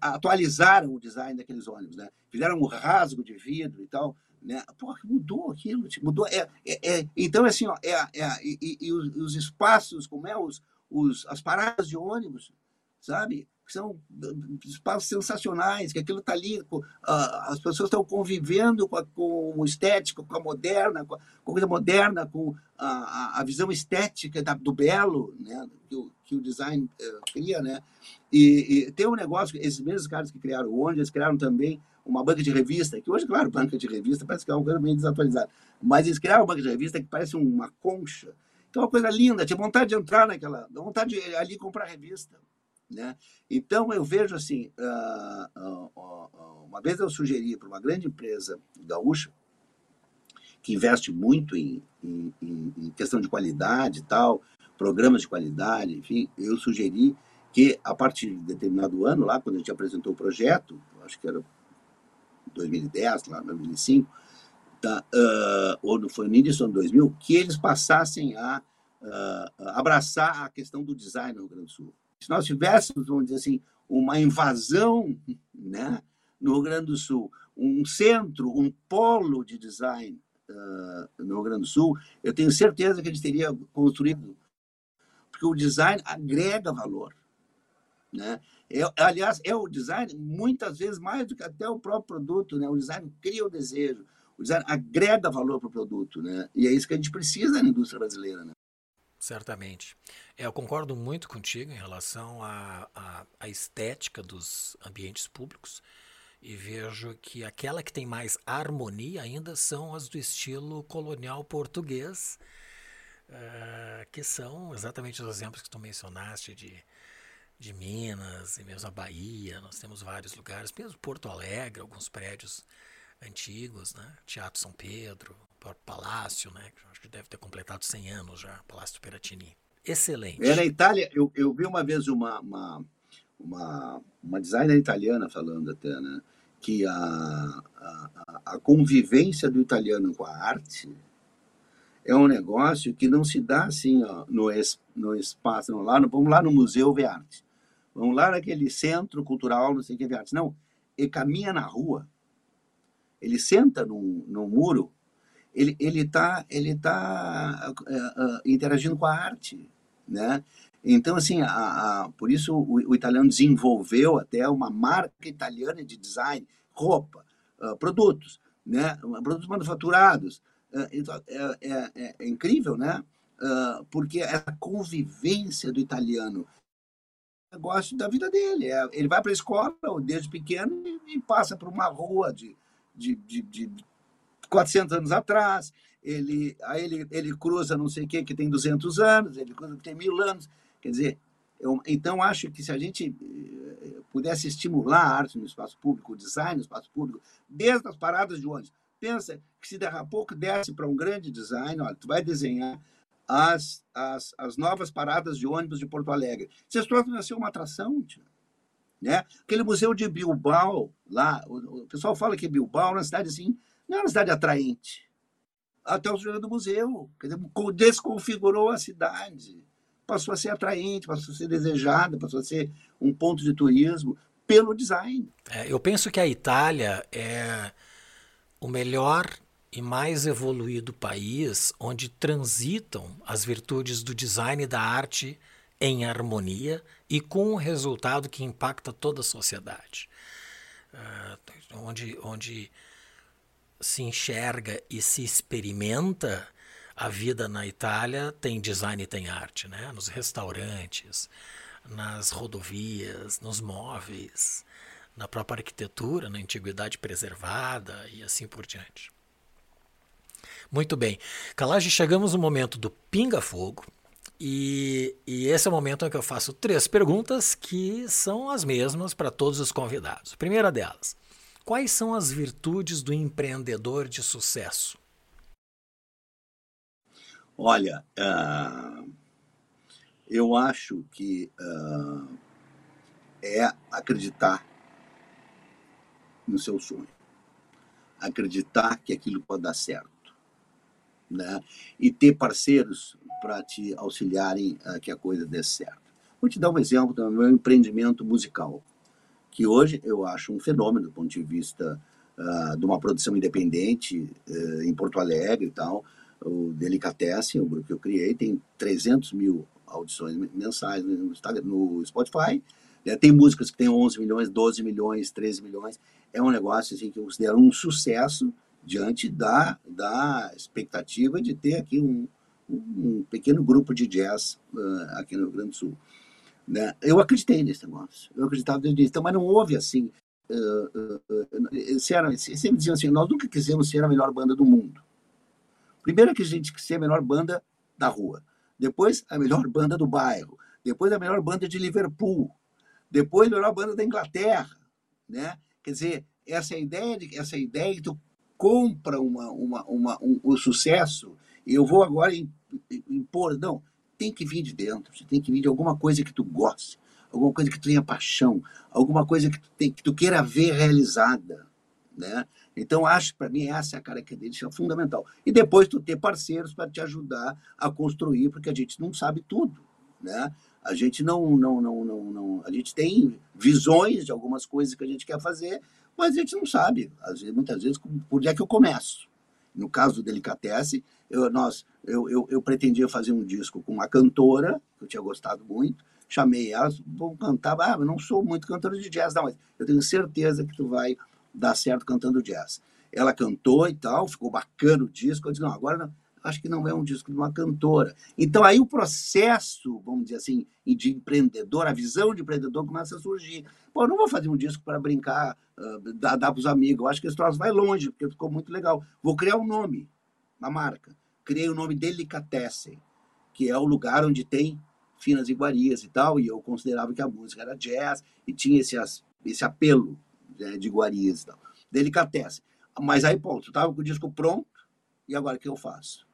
atualizaram o design daqueles ônibus, né? Fizeram um rasgo de vidro e tal. Né? Pô, mudou aquilo, mudou. É, é, é, então, assim, ó, é, é, e, e, os espaços, como é, os, os, as paradas de ônibus, sabe? São espaços sensacionais, que aquilo está ali, uh, as pessoas estão convivendo com, a, com o estético, com a moderna, com a, coisa moderna, com a, a visão estética da, do belo, né? que, o, que o design uh, cria. Né? E, e, tem um negócio, esses mesmos caras que criaram o ônibus, eles criaram também uma banca de revista, que hoje, claro, banca de revista parece que é uma coisa meio desatualizada, mas eles criaram uma banca de revista que parece uma concha, então, uma coisa linda, tinha vontade de entrar naquela, vontade de ali comprar revista. Né? Então, eu vejo assim: uh, uh, uh, uma vez eu sugeri para uma grande empresa gaúcha, que investe muito em, em, em, questão de qualidade e tal, programas de qualidade, enfim, eu sugeri que a partir de determinado ano, lá quando a gente apresentou o projeto, acho que era 2010, lá 2005, tá, uh, ou foi no início do ano 2000, que eles passassem a uh, abraçar a questão do design no Rio Grande do Sul. Se nós tivéssemos, vamos dizer assim, uma invasão né, no Rio Grande do Sul, um centro, um polo de design uh, no Rio Grande do Sul, eu tenho certeza que a gente teria construído, porque o design agrega valor. Né? É, aliás, é o design muitas vezes mais do que até o próprio produto. Né? O design cria o desejo, o design agrega valor para o produto, né? E é isso que a gente precisa na indústria brasileira, né? Certamente. É, eu concordo muito contigo em relação à, à, estética dos ambientes públicos e vejo que aquela que tem mais harmonia ainda são as do estilo colonial português, uh, que são exatamente os exemplos que tu mencionaste de, de Minas e mesmo a Bahia. Nós temos vários lugares, mesmo Porto Alegre, alguns prédios antigos, né? Teatro São Pedro, Palácio, né? Acho que deve ter completado 100 anos já, Palácio Peratini. Excelente. É, na Itália, eu, eu vi uma vez uma, uma, uma, uma designer italiana falando até, né? Que a, a, a convivência do italiano com a arte é um negócio que não se dá assim ó, no, es, no espaço, não, lá no, vamos lá no museu ver arte, vamos lá naquele centro cultural, não sei o que ver arte. Não, ele caminha na rua, ele senta num, num muro, ele ele está ele tá, uh, uh, interagindo com a arte, né? Então assim, a, a, por isso o, o, italiano desenvolveu até uma marca italiana de design, roupa, uh, produtos, né? Produtos manufaturados. Então, é, é, é, é, incrível, né? porque a convivência do italiano negócio da vida dele. Ele vai para a escola desde pequeno e passa por uma rua de de, de, de 400 anos atrás, ele, aí ele, ele cruza não sei o que, que tem 200 anos, ele cruza que tem mil anos. Quer dizer, eu, então acho que se a gente eh, pudesse estimular a arte no espaço público, o design no espaço público, desde as paradas de ônibus, pensa que se daqui a pouco desce para um grande design, olha, tu vai desenhar as, as, as novas paradas de ônibus de Porto Alegre. Vocês tornam a ser uma atração, tio. Né? Aquele museu de Bilbao, lá, o, o pessoal fala que Bilbao é uma cidade assim, não é uma cidade atraente. até o surgimento do museu. Quer dizer, desconfigurou a cidade. Passou a ser atraente, passou a ser desejada, passou a ser um ponto de turismo pelo design. É, eu penso que a Itália é o melhor e mais evoluído país onde transitam as virtudes do design e da arte em harmonia e com um resultado que impacta toda a sociedade. Uh, onde, onde se enxerga e se experimenta a vida na Itália tem design e tem arte, né? Nos restaurantes, nas rodovias, nos móveis, na própria arquitetura, na antiguidade preservada e assim por diante. Muito bem. Calage, chegamos no momento do pinga-fogo. E, e, esse é o momento em que eu faço três perguntas que são as mesmas para todos os convidados. A primeira delas: quais são as virtudes do empreendedor de sucesso? Olha, uh, eu acho que uh, é acreditar no seu sonho, acreditar que aquilo pode dar certo, né? E ter parceiros para te auxiliarem a que a coisa dê certo. Vou te dar um exemplo do meu empreendimento musical, que hoje eu acho um fenômeno do ponto de vista uh, de uma produção independente uh, em Porto Alegre e tal. O Delicatessen, o grupo que eu criei, tem 300 mil audições mensais no, no Spotify. Né? Tem músicas que têm 11 milhões, 12 milhões, 13 milhões. É um negócio assim, que eu considero um sucesso diante da, da expectativa de ter aqui um, um pequeno grupo de jazz uh, aqui no Rio Grande do Sul. Né? Eu acreditei nesse negócio, eu acreditava desde então, mas não houve assim. Uh, uh, era, sempre diziam assim: nós nunca quisemos ser a melhor banda do mundo. Primeiro que a gente quis ser a melhor banda da rua, depois a melhor banda do bairro, depois a melhor banda de Liverpool, depois a melhor banda da Inglaterra, né? Quer dizer, essa ideia de essa ideia que tu compra uma, uma, uma, um, um sucesso e eu vou agora impor. Não, tem que vir de dentro, você tem que vir de alguma coisa que tu goste, alguma coisa que tu tenha paixão, alguma coisa que tu, tem, que tu queira ver realizada. Né? Então, acho para mim essa é a característica fundamental. E depois tu ter parceiros para te ajudar a construir, porque a gente não sabe tudo. Né? A gente não, não, não, não, não, a gente tem visões de algumas coisas que a gente quer fazer, mas a gente não sabe, às vezes, muitas vezes, por onde é que eu começo. No caso do Delicatesse, eu, nós, eu, eu, eu, pretendia fazer um disco com uma cantora, que eu tinha gostado muito, chamei ela, vou cantar, ah, eu não sou muito cantora de jazz, não, mas eu tenho certeza que tu vai dar certo cantando jazz. Ela cantou e tal, ficou bacana o disco, eu disse, não, agora não, acho que não é um disco de uma cantora. Então aí o processo, vamos dizer assim, de empreendedor, a visão de empreendedor começa a surgir. Pô, eu não vou fazer um disco para brincar, uh, dar, dar para os amigos. Eu acho que esse troço vai longe, porque ficou muito legal. Vou criar um nome, uma marca. Criei o nome Delicatessen, que é o lugar onde tem finas iguarias e tal, e eu considerava que a música era jazz e tinha esse, esse apelo né, de iguarias e tal. Delicatessen. Mas aí, ponto, estava com o disco pronto, e agora o que eu faço?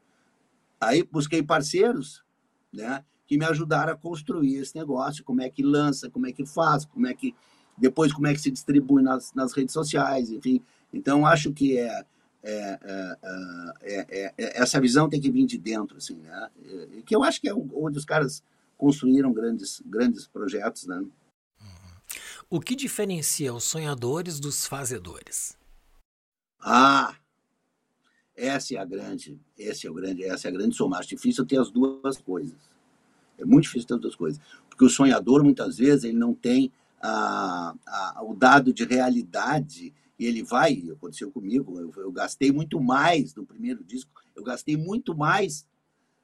Aí busquei parceiros, né, que me ajudaram a construir esse negócio, como é que lança, como é que faz, como é que depois como é que se distribui nas, nas redes sociais, enfim. Então acho que é, é, é, é, essa visão tem que vir de dentro, assim, né? Que eu acho que é onde os caras construíram grandes, grandes projetos, né? O que diferencia os sonhadores dos fazedores? Ah, essa é a grande, esse é o grande, essa é a grande soma. Acho difícil ter as duas coisas. É muito difícil ter as duas coisas, porque o sonhador muitas vezes ele não tem a, a, o dado de realidade ele vai. Aconteceu comigo. Eu, eu gastei muito mais no primeiro disco. Eu gastei muito mais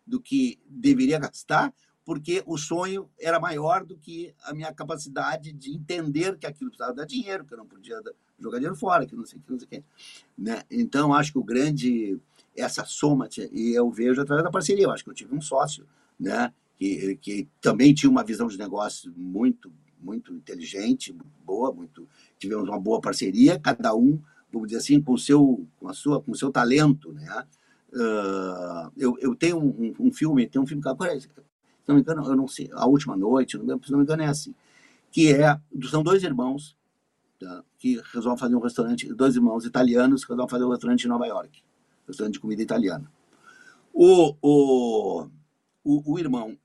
do que deveria gastar porque o sonho era maior do que a minha capacidade de entender que aquilo precisava dar dinheiro, que eu não podia jogar dinheiro fora, que não sei o que, não sei o que. Né? Então, acho que o grande, essa soma, e eu vejo através da parceria, eu acho que eu tive um sócio, né, que, que também tinha uma visão de negócio muito, muito inteligente, boa, muito, tivemos uma boa parceria, cada um, vamos dizer assim, com seu, com a sua, com seu talento, né, Uh, eu, eu tenho um, um, filme, tem um filme que não me engano, eu não sei, A Última Noite, se não me engano é assim, que é, são dois irmãos tá, que resolvem fazer um restaurante, dois irmãos italianos que resolvem fazer um restaurante em Nova York, restaurante de comida italiana. O, o, o, o irmão,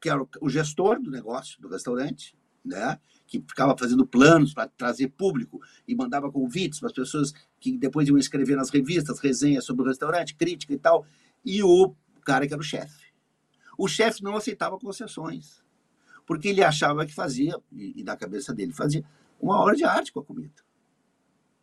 que era o gestor do negócio, do restaurante, né? que ficava fazendo planos para trazer público e mandava convites para as pessoas que depois iam escrever nas revistas resenhas sobre o restaurante, crítica e tal, e o cara que era o chefe. O chefe não aceitava concessões, porque ele achava que fazia, e, na cabeça dele fazia, uma hora de arte com a comida.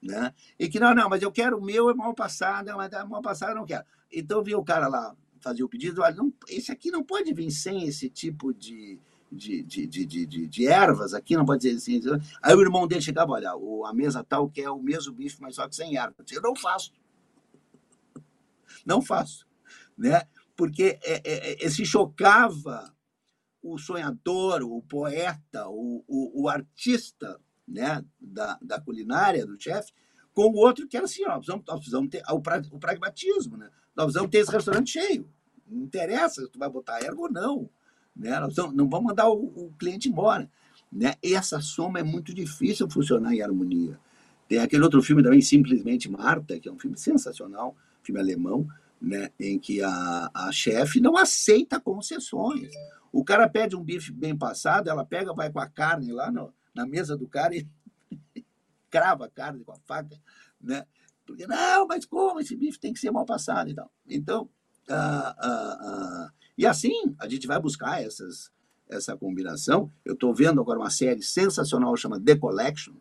Né? E que não, não, mas eu quero o meu é mal passado, mas é mal passado eu não quero. Então vinha o cara lá fazer o pedido, olha, não, esse aqui não pode vir sem esse tipo de, de, de, de, de, de, ervas aqui, não pode dizer assim. Aí o irmão dele chegava, olha, a mesa tal quer o mesmo bife, mas só que sem erva. Eu não faço. Não faço. Né? Porque é, é, é, se chocava o sonhador, o poeta, o, o, o artista né, da, da culinária, do chefe, com o outro que era assim, ó, nós, precisamos, nós precisamos ter o, pra, o pragmatismo, né? Nós precisamos ter esse restaurante cheio. Não interessa se tu vai botar erva ou não. Né? Não, não vamos mandar o, o, cliente embora. Né? Essa soma é muito difícil funcionar em harmonia. Tem aquele outro filme também, Simplesmente Marta, que é um filme sensacional, filme alemão, né? em que a, a chefe não aceita concessões. O cara pede um bife bem passado, ela pega, vai com a carne lá no, na mesa do cara e crava a carne com a faca, né? Porque, não, mas como esse bife tem que ser mal passado. Então, ah, ah, ah, e assim, a gente vai buscar essas, essa combinação. Eu estou vendo agora uma série sensacional, chama The Collection,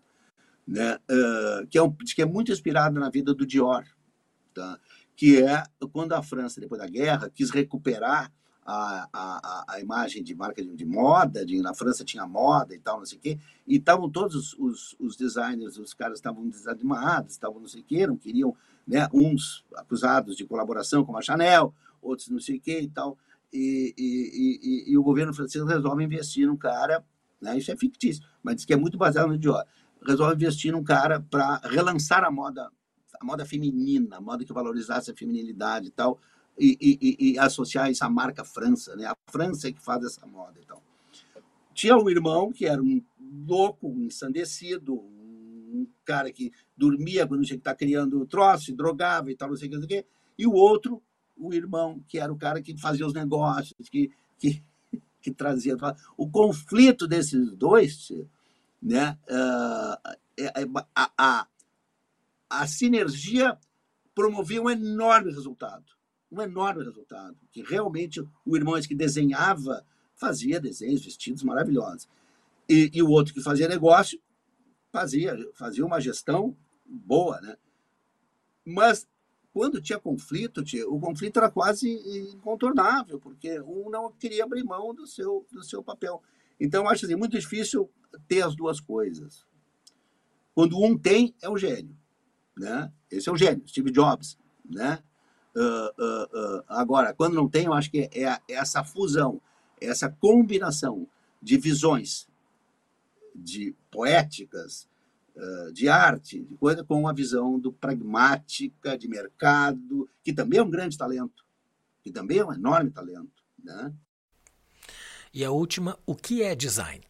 né, uh, que, é um, que é muito inspirada na vida do Dior, tá? que é quando a França, depois da guerra, quis recuperar a, a, a imagem de marca de, de moda, de, na França tinha moda e tal, não sei o quê, e estavam todos os, os, os, designers, os caras estavam desanimados, estavam não sei o quê, não queriam, né, uns acusados de colaboração com a Chanel, outros não sei o quê e tal, e, e, e, e, o governo francês resolve investir num cara, né, isso é fictício, mas diz que é muito baseado no Dior, resolve investir num cara para relançar a moda, a moda feminina, a moda que valorizasse a feminilidade e tal, e, e, associar isso à marca França, né? A França é que faz essa moda então. Tinha um irmão que era um louco, um ensandecido, um cara que dormia quando tinha que estar tá criando troço, drogava e tal, não sei o que, e o outro o irmão, que era o cara que fazia os negócios, que, que, que trazia. O conflito desses dois, né, uh, a, a, a sinergia promovia um enorme resultado. Um enorme resultado. Que realmente o irmão que desenhava fazia desenhos, vestidos maravilhosos. E, e o outro que fazia negócio fazia, fazia uma gestão boa, né? Mas quando tinha conflito, tia, o conflito era quase incontornável, porque um não queria abrir mão do seu, do seu papel. Então, acho assim, muito difícil ter as duas coisas. Quando um tem, é o gênio. Né? Esse é o gênio, Steve Jobs. Né? Uh, uh, uh, agora, quando não tem, eu acho que é, é essa fusão, essa combinação de visões de poéticas, de arte, de coisa, com uma visão do pragmática, de mercado, que também é um grande talento, que também é um enorme talento. Né? E a última, o que é design?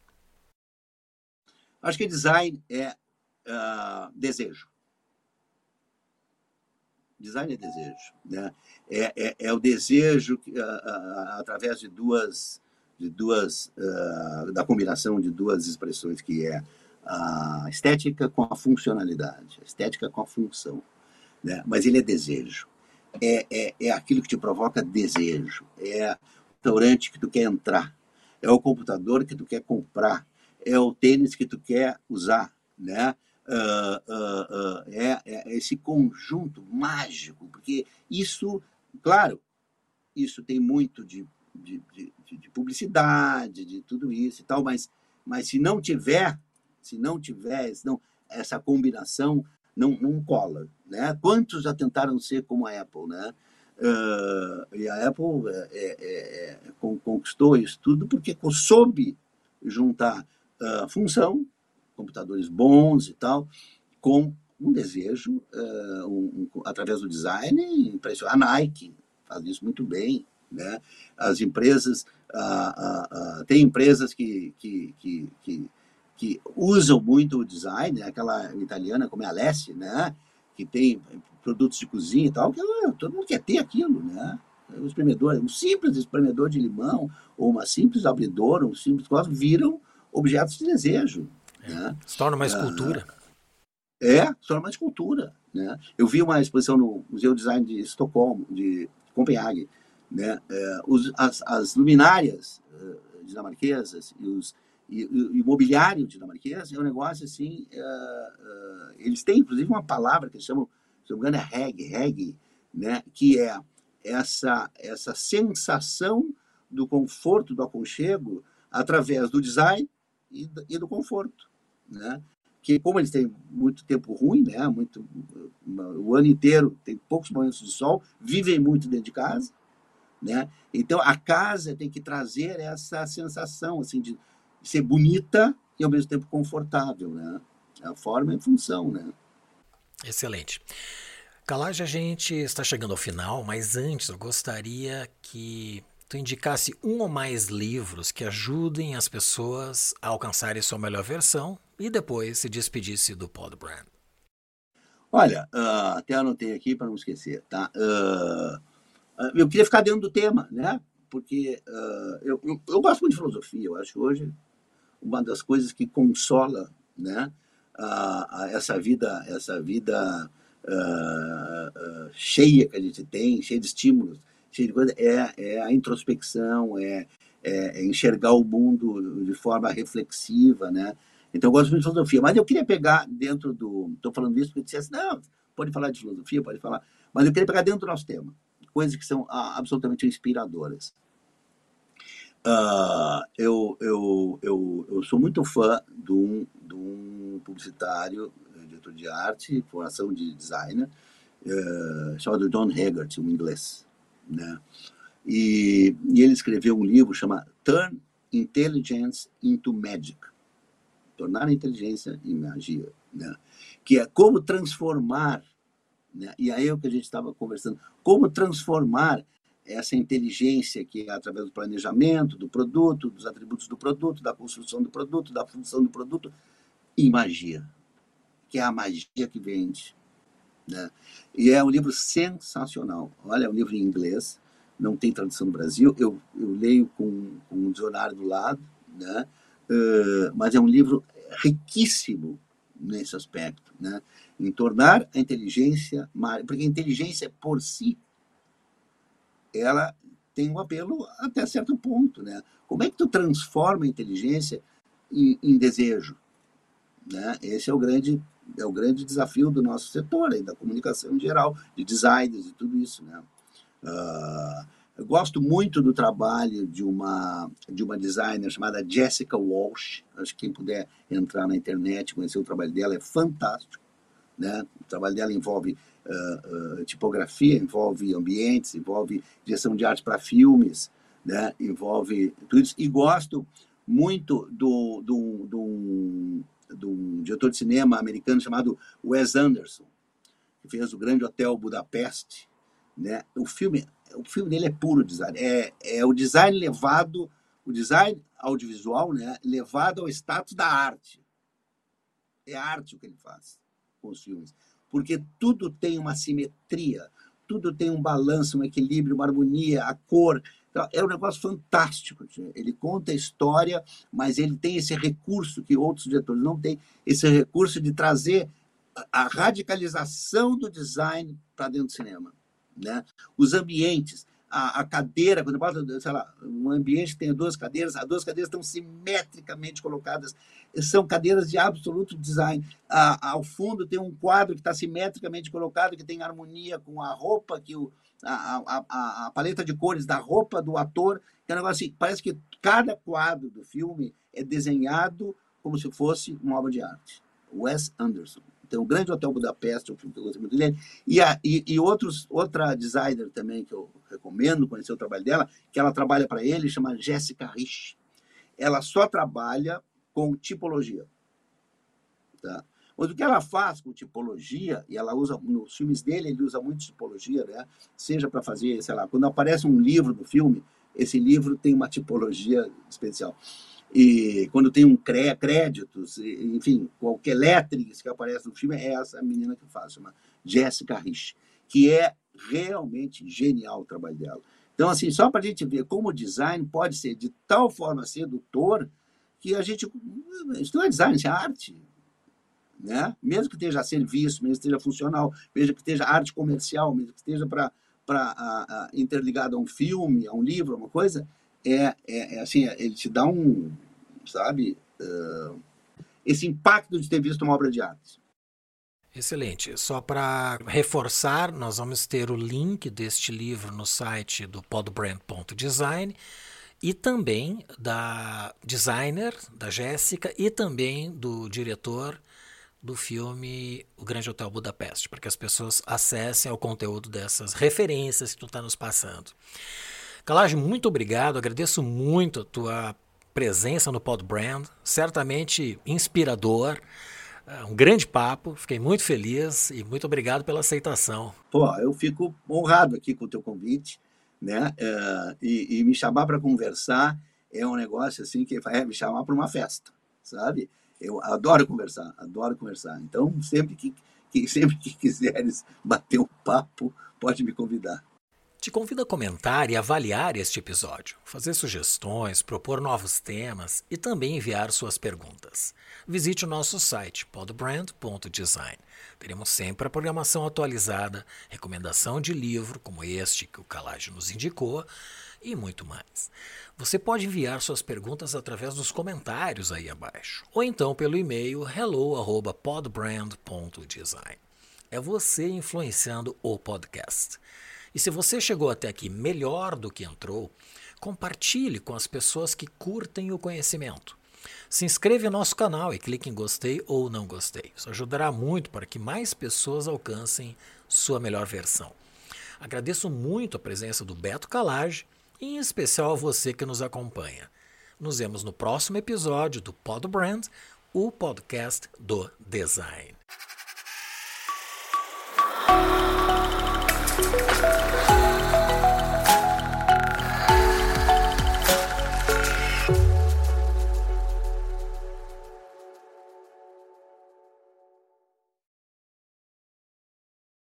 Acho que design é uh, desejo. Design é desejo. Né? É, é, é o desejo uh, uh, através de duas, de duas da combinação de duas expressões que é a estética com a funcionalidade, a estética com a função. Né? Mas ele é desejo. É, é, é aquilo que te provoca desejo. É o restaurante que tu quer entrar. É o computador que tu quer comprar. É o tênis que tu quer usar. Né? Uh, uh, uh, é, é esse conjunto mágico, porque isso, claro, isso tem muito de, de, de, de publicidade, de tudo isso e tal, mas, mas se não tiver se não tiver não, essa combinação, não, não cola. Né? Quantos já tentaram ser como a Apple? Né? Uh, e a Apple é, é, é, é conquistou isso tudo porque soube juntar uh, função, computadores bons e tal, com um desejo, uh, um, um, através do design, impressionante. A Nike faz isso muito bem. Né? As empresas, tem empresas que, que, que, que que usam muito o design, né? aquela italiana como é a Alessi, né? que tem produtos de cozinha e tal, que todo mundo quer ter aquilo, né? O espremedor, um simples espremedor de limão, ou uma simples abridora, um simples coisa, viram objetos de desejo. É. Né? Se torna uma escultura. Ah, é, se torna uma escultura. Né? Eu vi uma exposição no Museu de Design de Estocolmo, de Copenhague. Né? É, os, as, as, luminárias uh, dinamarquesas e, os, e, o mobiliário dinamarquês é um negócio assim. Uh, uh, eles têm, inclusive, uma palavra que eles chamam, se não me engano, é reg, reg né? que é essa, essa sensação do conforto, do aconchego, através do design e, e do conforto. Né? que como eles têm muito tempo ruim, né, muito o ano inteiro tem poucos momentos de sol, vivem muito dentro de casa, né? Então a casa tem que trazer essa sensação assim de ser bonita e ao mesmo tempo confortável, né? A forma e função, né? Excelente. Calage, a gente está chegando ao final, mas antes eu gostaria que tu indicasse um ou mais livros que ajudem as pessoas a alcançarem sua melhor versão e depois se despedisse do Podbrand. Olha, uh, até anotei aqui para não esquecer, tá? Uh, eu queria ficar dentro do tema, né? Porque uh, eu, eu, eu, gosto muito de filosofia, eu acho hoje uma das coisas que consola, né? essa vida, essa vida cheia que a gente tem, cheia de estímulos, cheia de coisa, é, é a introspecção, é, é, é enxergar o mundo de forma reflexiva, né? Então, eu gosto muito de filosofia. Mas eu queria pegar dentro do. Estou falando isso porque dissesse, não, pode falar de filosofia, pode falar. Mas eu queria pegar dentro do nosso tema coisas que são ah, absolutamente inspiradoras. Uh, eu, eu, eu, eu sou muito fã de um, de um publicitário, diretor de arte, formação de designer, uh, chamado John Haggart, um inglês. Né? E, e ele escreveu um livro chamado Turn Intelligence into Magic tornar a inteligência em magia, né? que é como transformar, né? e aí é o que a gente estava conversando, como transformar essa inteligência que é através do planejamento do produto, dos atributos do produto, da construção do produto, da função do produto, em magia, que é a magia que vende. Né? E é um livro sensacional. Olha, é um livro em inglês, não tem tradução no Brasil, eu, eu leio com, com um dicionário do lado, né? Uh, mas é um livro riquíssimo nesse aspecto, né? em tornar a inteligência, porque a inteligência por si, ela tem um apelo até certo ponto, né? Como é que tu transforma a inteligência em, em desejo? Né? Esse é o grande é o grande desafio do nosso setor, aí, da comunicação em geral, de designers e tudo isso, né? Uh, eu gosto muito do trabalho de uma, de uma designer chamada Jessica Walsh. Acho que quem puder entrar na internet, conhecer o trabalho dela, é fantástico. Né? O trabalho dela envolve uh, uh, tipografia, envolve ambientes, envolve direção de arte para filmes, né? envolve tudo isso. E gosto muito do, do, do, do diretor de cinema americano chamado Wes Anderson, que fez o Grande Hotel Budapeste. Né? O filme o filme dele é puro design. É, é o design levado, o design audiovisual, né, levado ao status da arte. É arte o que ele faz com os filmes. Porque tudo tem uma simetria, tudo tem um balanço, um equilíbrio, uma harmonia, a cor. Então, é um negócio fantástico. Ele conta a história, mas ele tem esse recurso que outros diretores não têm esse recurso de trazer a radicalização do design para dentro do cinema né? Os ambientes, a, a cadeira, quando falo, sei lá, um ambiente que tem duas cadeiras, as duas cadeiras estão simetricamente colocadas, são cadeiras de absoluto design. A, ao fundo tem um quadro que está simetricamente colocado, que tem harmonia com a roupa, que o, a, a, a, paleta de cores da roupa do ator, que é um negócio assim, parece que cada quadro do filme é desenhado como se fosse uma obra de arte. Wes Anderson. Tem o Grande Hotel Budapeste, um filme que eu gostei muito dele. E, a, e, e outros, outra designer também que eu recomendo conhecer o trabalho dela, que ela trabalha para ele, chama Jessica Rich. Ela só trabalha com tipologia. Tá? Mas o que ela faz com tipologia, e ela usa, nos filmes dele, ele usa muito tipologia, né? seja para fazer, sei lá, quando aparece um livro no filme, esse livro tem uma tipologia especial. E quando tem um cré, créditos, enfim, qualquer lettering que aparece no filme, é essa menina que faz, chama Jessica Rich, que é realmente genial o trabalho dela. Então, assim, só para a gente ver como o design pode ser de tal forma sedutor que a gente. Isso não é design, isso é arte. Né? Mesmo que esteja serviço, mesmo que esteja funcional, mesmo que esteja arte comercial, mesmo que esteja para interligado a um filme, a um livro, a uma coisa, é, é, é assim, ele te dá um, sabe, uh, esse impacto de ter visto uma obra de arte. Excelente. Só para reforçar, nós vamos ter o link deste livro no site do podbrand.design e também da designer, da Jéssica, e também do diretor do filme O Grande Hotel Budapeste, para que as pessoas acessem ao conteúdo dessas referências que tu está nos passando. Calage, muito obrigado, agradeço muito a tua presença no Podbrand, certamente inspirador. É um grande papo, fiquei muito feliz e muito obrigado pela aceitação. Pô, eu fico honrado aqui com o teu convite, né? É, e, e, me chamar para conversar é um negócio assim que vai me chamar para uma festa, sabe? Eu adoro conversar, adoro conversar. Então, sempre que, que sempre que quiseres bater um papo, pode me convidar. Te convido a comentar e avaliar este episódio, fazer sugestões, propor novos temas e também enviar suas perguntas. Visite o nosso site podbrand.design. Teremos sempre a programação atualizada, recomendação de livro como este que o Calage nos indicou e muito mais. Você pode enviar suas perguntas através dos comentários aí abaixo ou então pelo e-mail hello@podbrand.design. É você influenciando o podcast. E se você chegou até aqui melhor do que entrou, compartilhe com as pessoas que curtem o conhecimento. Se inscreva no nosso canal e clique em gostei ou não gostei. Isso ajudará muito para que mais pessoas alcancem sua melhor versão. Agradeço muito a presença do Beto Calage e em especial a você que nos acompanha. Nos vemos no próximo episódio do Pod Brand, o podcast do design. あ!